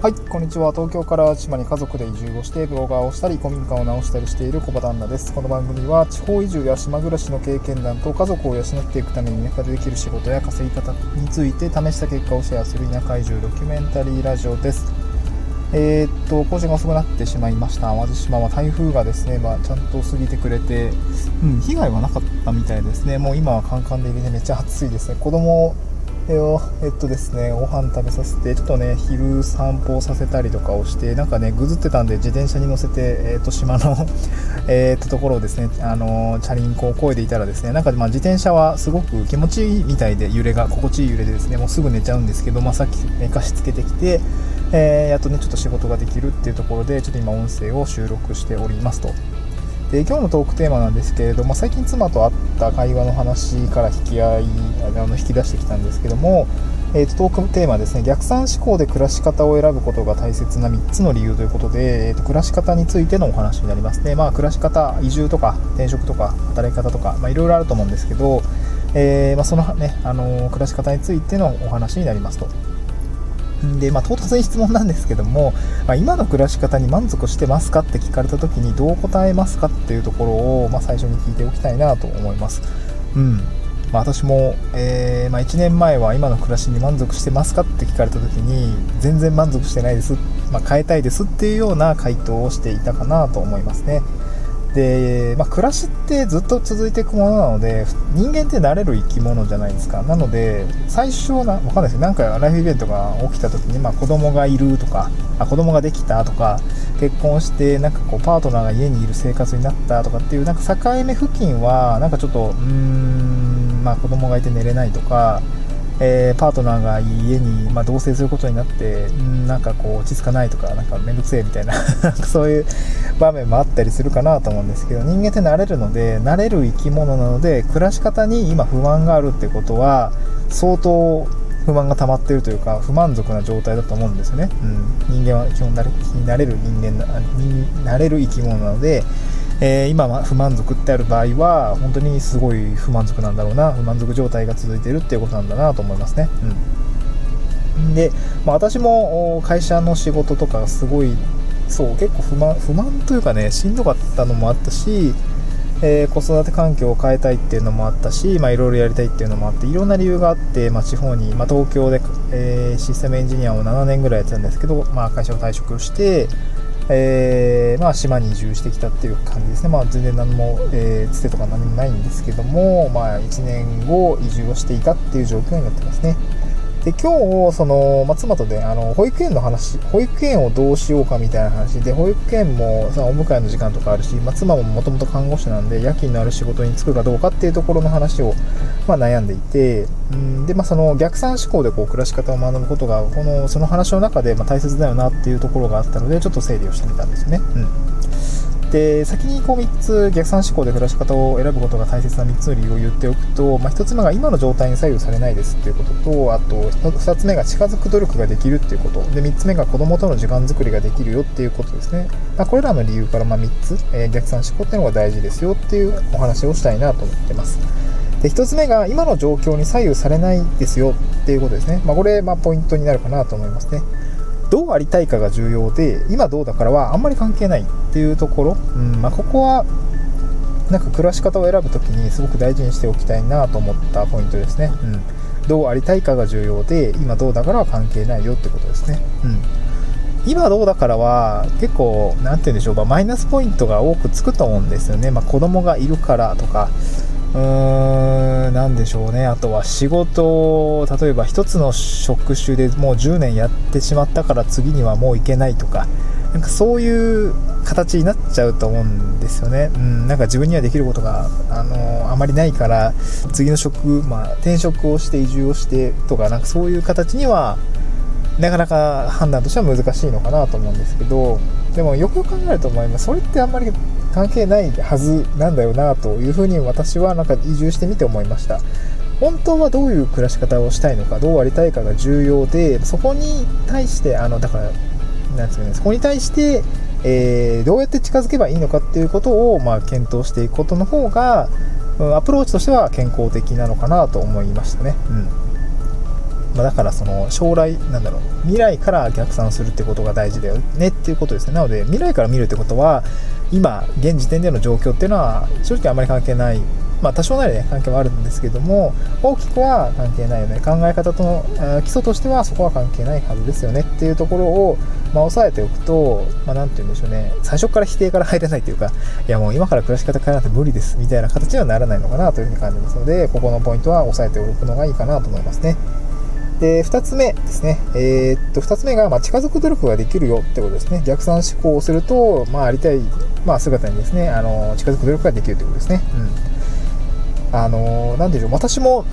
はい、こんにちは。東京から島に家族で移住をして、ブロガーをしたり、古民家を直したりしている小場旦那です。この番組は、地方移住や島暮らしの経験談と家族を養っていくために田舎でできる仕事や稼ぎ方について試した結果をシェアする田舎移住ドキュメンタリーラジオです。えー、っと、更新が遅くなってしまいました。淡路島は台風がですね、まあ、ちゃんと過ぎてくれて、うん、被害はなかったみたいですね。もう今はカンカンで入れてめっちゃ暑いですね。子供をえっとですねご飯食べさせてちょっとね昼散歩させたりとかをしてなんかねぐずってたんで自転車に乗せて、えっと島の えっとところをですねあのチャリンコを越えていたらですねなんかまあ自転車はすごく気持ちいいみたいで揺れが心地いい揺れでですねもうすぐ寝ちゃうんですけど、まあ、さっき寝かしつけてきて、えー、やっとねちょっと仕事ができるっていうところでちょっと今音声を収録しておりますと。で今日のトークテーマなんですけれども最近妻と会った会話の話から引き合いあの引き出してきたんですけども、えーと、トークテーマですね逆算思考で暮らし方を選ぶことが大切な3つの理由ということで、えーと、暮らし方についてのお話になりますね、まあ、暮らし方移住とか転職とか働き方とか、まあ、いろいろあると思うんですけど、えー、まあ、そのね、あの暮らし方についてのお話になりますと。で、まあ、唐突に質問なんですけども、まあ、今の暮らし方に満足してますかって聞かれた時にどう答えますかっていうところを、まあ、最初に聞いておきたいなと思います。うんまあ、私も、えー、ま、1年前は今の暮らしに満足してますかって聞かれた時に全然満足してないです、ま、変えたいですっていうような回答をしていたかなと思いますね。で、まあ、暮らしってずっと続いていくものなので人間って慣れる生き物じゃないですか。なので最初な分かんないです。けどなんかライフイベントが起きた時に、まあ、子供がいるとかあ子供ができたとか結婚してなんかこうパートナーが家にいる生活になったとかっていうなんか境目付近はなんかちょっとうーんまあ子供がいて寝れないとかえー、パートナーが家に、まあ、同棲することになって、んなんかこう落ち着かないとかなんかめんどくせえみたいな そういう場面もあったりするかなと思うんですけど人間って慣れるので慣れる生き物なので暮らし方に今不満があるってことは相当不満が溜まってるというか不満足な状態だと思うんですよね、うん、人間は基本慣れ慣れる人間な慣れる生き物なのでえー、今は不満足ってある場合は本当にすごい不満足なんだろうな不満足状態が続いてるっていうことなんだなと思いますね。うん、で、まあ、私も会社の仕事とかすごいそう結構不満不満というかねしんどかったのもあったし、えー、子育て環境を変えたいっていうのもあったしいろいろやりたいっていうのもあっていろんな理由があって、まあ、地方に、まあ、東京で、えー、システムエンジニアを7年ぐらいやってたんですけど、まあ、会社を退職してえー、まあ、島に移住してきたっていう感じですね、まあ、全然何も、えー、つてとか何もないんですけども、まあ、1年後移住をしていたっていう状況になってますね。で今日その、まあ、妻とねあの保育園の話保育園をどうしようかみたいな話で保育園もそのお迎えの時間とかあるし、まあ、妻ももともと看護師なんで夜勤のある仕事に就くかどうかっていうところの話を、まあ、悩んでいてんで、まあ、その逆算思考でこう暮らし方を学ぶことがこのその話の中でま大切だよなっていうところがあったのでちょっと整理をしてみたんですよね。うんで先にこう3つ逆算思考で暮らし方を選ぶことが大切な3つの理由を言っておくと、まあ、1つ目が今の状態に左右されないですっていうこととあと2つ目が近づく努力ができるっていうこと。で3つ目が子供との時間作りができるよっていうことですね、まあ、これらの理由からま3つ、えー、逆算思考っていうのが大事ですよっていうお話をしたいなと思ってます。で1つ目が今の状況に左右されないですよっていうことですね、まあ、これ、まポイントになるかなと思いますね。どうありたいかが重要で今どうだからはあんまり関係ないっていうところ、うんまあ、ここはなんか暮らし方を選ぶ時にすごく大事にしておきたいなと思ったポイントですね、うん、どうありたいかが重要で今どうだからは関係ないよってことですね、うん。今どうだからは結構何て言うんでしょう、ま、マイナスポイントが多くつくと思うんですよね、まあ、子供がいるからとか。うーん、なんでしょうね。あとは仕事を、例えば一つの職種でもう10年やってしまったから次にはもう行けないとか、なんかそういう形になっちゃうと思うんですよね。うん、なんか自分にはできることが、あのあまりないから、次の職、まあ、転職をして移住をしてとか、なんかそういう形には、なかなか判断としては難しいのかなと思うんですけど、でもよくよく考えると思います。それってあんまり関係ないはずなんだよなというふうに私はなんか移住してみて思いました。本当はどういう暮らし方をしたいのかどうありたいかが重要でそこに対してあのだからなんですかねそこに対して、えー、どうやって近づけばいいのかっていうことを、まあ、検討していくことの方が、うん、アプローチとしては健康的なのかなと思いましたね、うん。まあ、だからその将来なんだろう未来から逆算するってことが大事だよねっていうことですねなので未来から見るってことは今現時点での状況っていうのは正直あまり関係ないまあ、多少なりね関係はあるんですけども大きくは関係ないよね考え方との基礎としてはそこは関係ないはずですよねっていうところを、まあ、押さえておくと、まあ、て言うんでしょうね最初から否定から入れないというかいやもう今から暮らし方変えなくて無理ですみたいな形にはならないのかなというふうに感じますのでここのポイントは押さえておくのがいいかなと思いますね。で、2つ目ですね。えー、っと、2つ目が、まあ、近づく努力ができるよってことですね。逆算思考をすると、まあ、ありたい、まあ、姿にですね、あの、近づく努力ができるってことですね。うん。あの何でしょう私も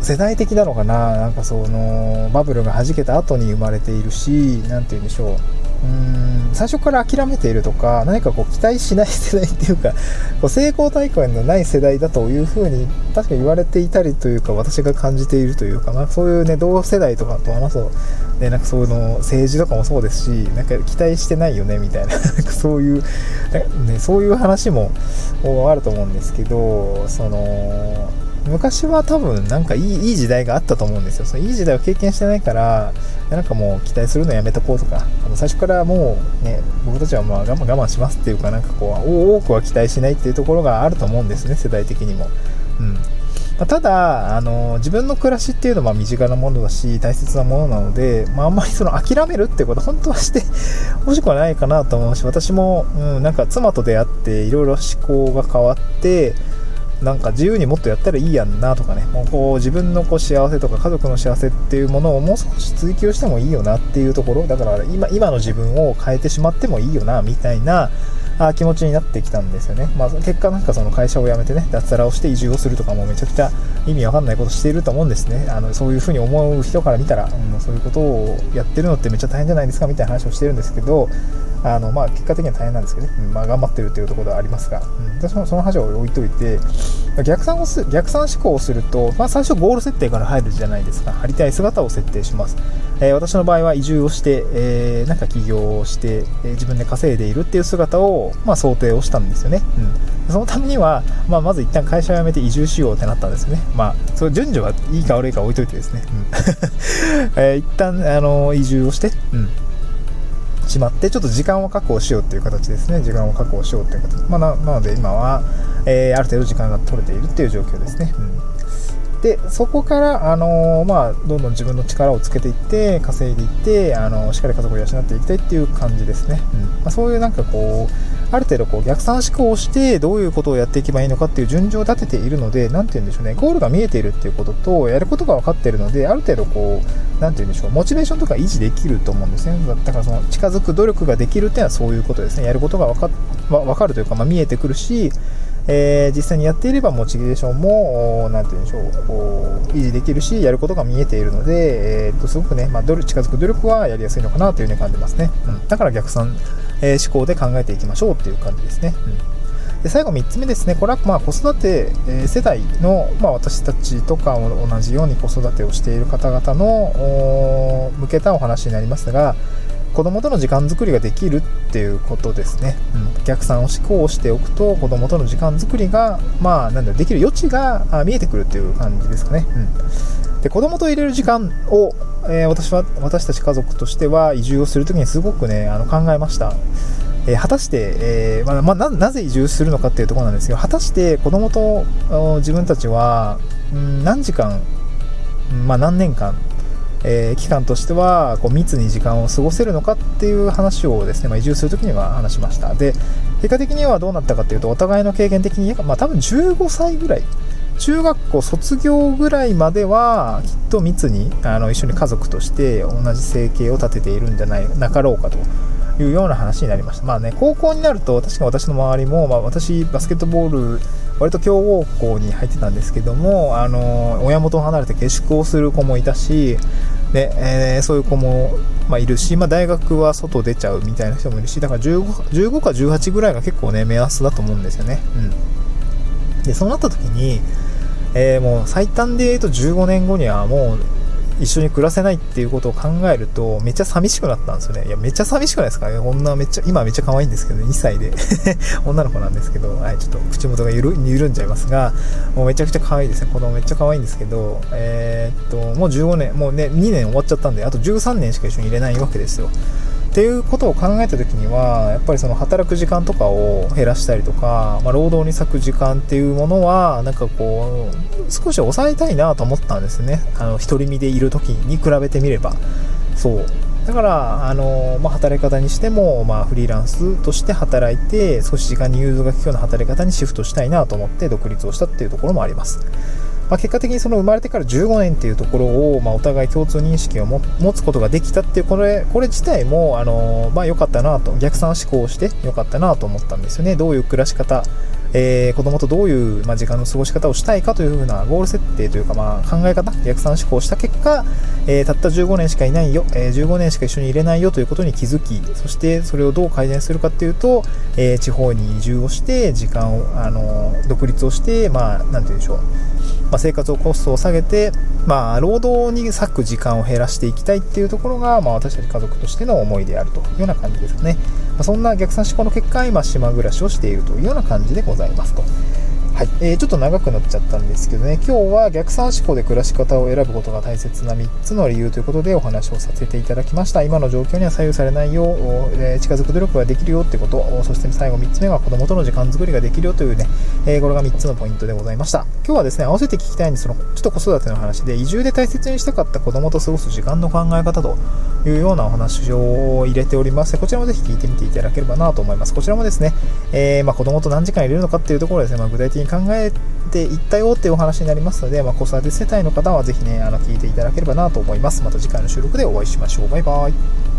世代的なのかななんかそのバブルがはじけた後に生まれているし何て言うんでしょううん。最初から諦めているとか何かこう期待しない世代っていうか こう成功体験のない世代だというふうに確か言われていたりというか私が感じているというか、まあ、そういうね同世代とかと話すと、ね、なんかそういうの政治とかもそうですしなんか期待してないよねみたいな。そういう、ね、そういう話もあると思うんですけどその昔は多分なんかいいいい時代があったと思うんですよ。そのいい時代を経験してないから、なんかもう期待するのやめとこうとか、あの最初からもうね、僕たちはまあ我慢我慢しますっていうか、なんかこう、多くは期待しないっていうところがあると思うんですね、世代的にも。うん。ま、ただ、あの自分の暮らしっていうのは身近なものだし大切なものなので、まあ、あんまりその諦めるってこと本当はしてほしくはないかなと思うし私も、うん、なんか妻と出会っていろいろ思考が変わってなんか自由にもっとやったらいいやんなとかね。もうこう自分のこう幸せとか家族の幸せっていうものをもう少し追求してもいいよなっていうところ。だから今今の自分を変えてしまってもいいよなみたいなあ気持ちになってきたんですよね、まあ、結果なんかその会社を辞めてね脱サラをして移住をするとかもめちゃくちゃ意味わかんないことしていると思うんですね。あのそういうふうに思う人から見たら、うん、そういうことをやってるのってめっちゃ大変じゃないですかみたいな話をしてるんですけどあのまあ、結果的には大変なんですけどね、うんまあ、頑張ってるというところではありますが、うん、私もその話を置いといて逆算をす逆算思考をすると、まあ、最初ゴール設定から入るじゃないですか。ありたい姿を設定します、えー、私の場合は移住をして、えー、なんか起業をして、えー、自分で稼いでいるっていう姿を、まあ、想定をしたんですよね、うん、そのためには、まあ、まず一旦会社を辞めて移住しようってなったんですねまあその順序はいいか悪いか置いといてですね、うん えー、一旦あの移住をして、うんしまって、ちょっと時間を確保しようっていう形ですね。時間を確保しようっていう形。まあ、なので今は、えー、ある程度時間が取れているっていう状況ですね。うん、で、そこから、あのー、まあ、どんどん自分の力をつけていって、稼いでいって、あのー、しっかり家族を養っていきたいっていう感じですね。うんまあ、そういうなんかこう、ある程度こう逆算思考をしてどういうことをやっていけばいいのかっていう順序を立てているので、なんて言うんでしょうね、ゴールが見えているっていうことと、やることが分かっているので、ある程度こう、なんて言うんでしょう、モチベーションとか維持できると思うんですね。だからその近づく努力ができるっていうのはそういうことですね。やることが分か分かるというか、まあ、見えてくるし、えー、実際にやっていればモチベーションも、なんて言うんでしょう、維持できるし、やることが見えているので、えー、っとすごくね、まあ、近づく努力はやりやすいのかなというふうに感じますね。うん、だから逆算、えー、思考で考えていきましょうっていう感じですね。うん、で最後3つ目ですね、これはまあ子育て、え世代の、まあ、私たちとか同じように子育てをしている方々の向けたお話になりますが、子供との時間作りができるっていうことですね。うん、逆算を思考をしておくと、子供との時間作りが、まあ、なんだできる余地が見えてくるっていう感じですかね。うん、で子供と入れる時間を、えー、私は、私たち家族としては移住をするときにすごくね、あの考えました。えー、果たして、えー、まあまあ、なぜ移住するのかっていうところなんですけど、果たして子供と自分たちは、うん、何時間、まあ、何年間えー、期間としてはこう密に時間を過ごせるのかっていう話をですね、まあ、移住するときには話しましたで結果的にはどうなったかっていうとお互いの経験的に、まあ、多分15歳ぐらい中学校卒業ぐらいまではきっと密にあの一緒に家族として同じ生計を立てているんじゃないなかろうかというような話になりました。まあね、高校になると、確か私の周りも、まあ、私、バスケットボール、割と強豪校に入ってたんですけども、あの親元を離れて下宿をする子もいたし、で、えー、そういう子も、まあ、いるし、まあ、大学は外出ちゃうみたいな人もいるし、だから 15, 15か18ぐらいが結構ね、目安だと思うんですよね。うん。で、そうなった時に、えー、もう最短で言うと15年後にはもう一緒に暮らせないっていうことを考えると、めっちゃ寂しくなったんですよね。いや、めっちゃ寂しくないですか？女めっちゃ、今めっちゃ可愛いんですけど、2歳で 女の子なんですけど、はい、ちょっと口元が緩緩んじゃいますが、もうめちゃくちゃ可愛いですね。子供めっちゃ可愛いんですけど、えー、っと、もう15年、もうね、2年終わっちゃったんで、あと13年しか一緒にいれないわけですよ。っていうことを考えた時にはやっぱりその働く時間とかを減らしたりとか、まあ、労働に割く時間っていうものはなんかこう少し抑えたいなと思ったんですね。あの独り身でいる時に比べてみれば。そう。だから、あのまあ、働き方にしても、まあ、フリーランスとして働いて少し時間に融通が利くような働き方にシフトしたいなと思って独立をしたっていうところもあります。まあ、結果的にその生まれてから15年っていうところを、まあ、お互い共通認識を持つことができたっていうこれこれ自体もあの、まあ、良かったなと逆算思考して良かったなと思ったんですよね。どういう暮らし方えー、子供とどういう、まあ、時間の過ごし方をしたいかというふうなゴール設定というか、まあ、考え方、逆算思考した結果、えー、たった15年しかいないよ、えー、15年しか一緒にいれないよということに気づき、そしてそれをどう改善するかっていうと、えー、地方に移住をして、時間を、あの独立をして、まあ、なんて言うんでしょう、まあ、生活をコストを下げて、まあ、労働に割く時間を減らしていきたいっていうところが、まあ、私たち家族としての思いであるというような感じですね。まあ、そんな逆算思考の結果、今、島暮らしをしているというような感じでございますと。はい、えー、ちょっと長くなっちゃったんですけどね、今日は逆算思考で暮らし方を選ぶことが大切な3つの理由ということでお話をさせていただきました。今の状況には左右されないよう、えー、近づく努力ができるよってこと、そして最後3つ目が子供との時間作りができるよというね、えー、これが3つのポイントでございました。今日はですね、合わせて聞きたいんですその、ちょっと子育ての話で、移住で大切にしたかった子供と過ごす時間の考え方というようなお話を入れております。こちらもぜひ聞いてみていただければなと思います。こちらもですね、えー、まあ、子供と何時間入れるのかっていうところですね、まあ、具体的に考えていったよっていうお話になりますので、まあ、子育て世帯の方はぜひね、あの聞いていただければなと思います。また次回の収録でお会いしましょう。バイバイ。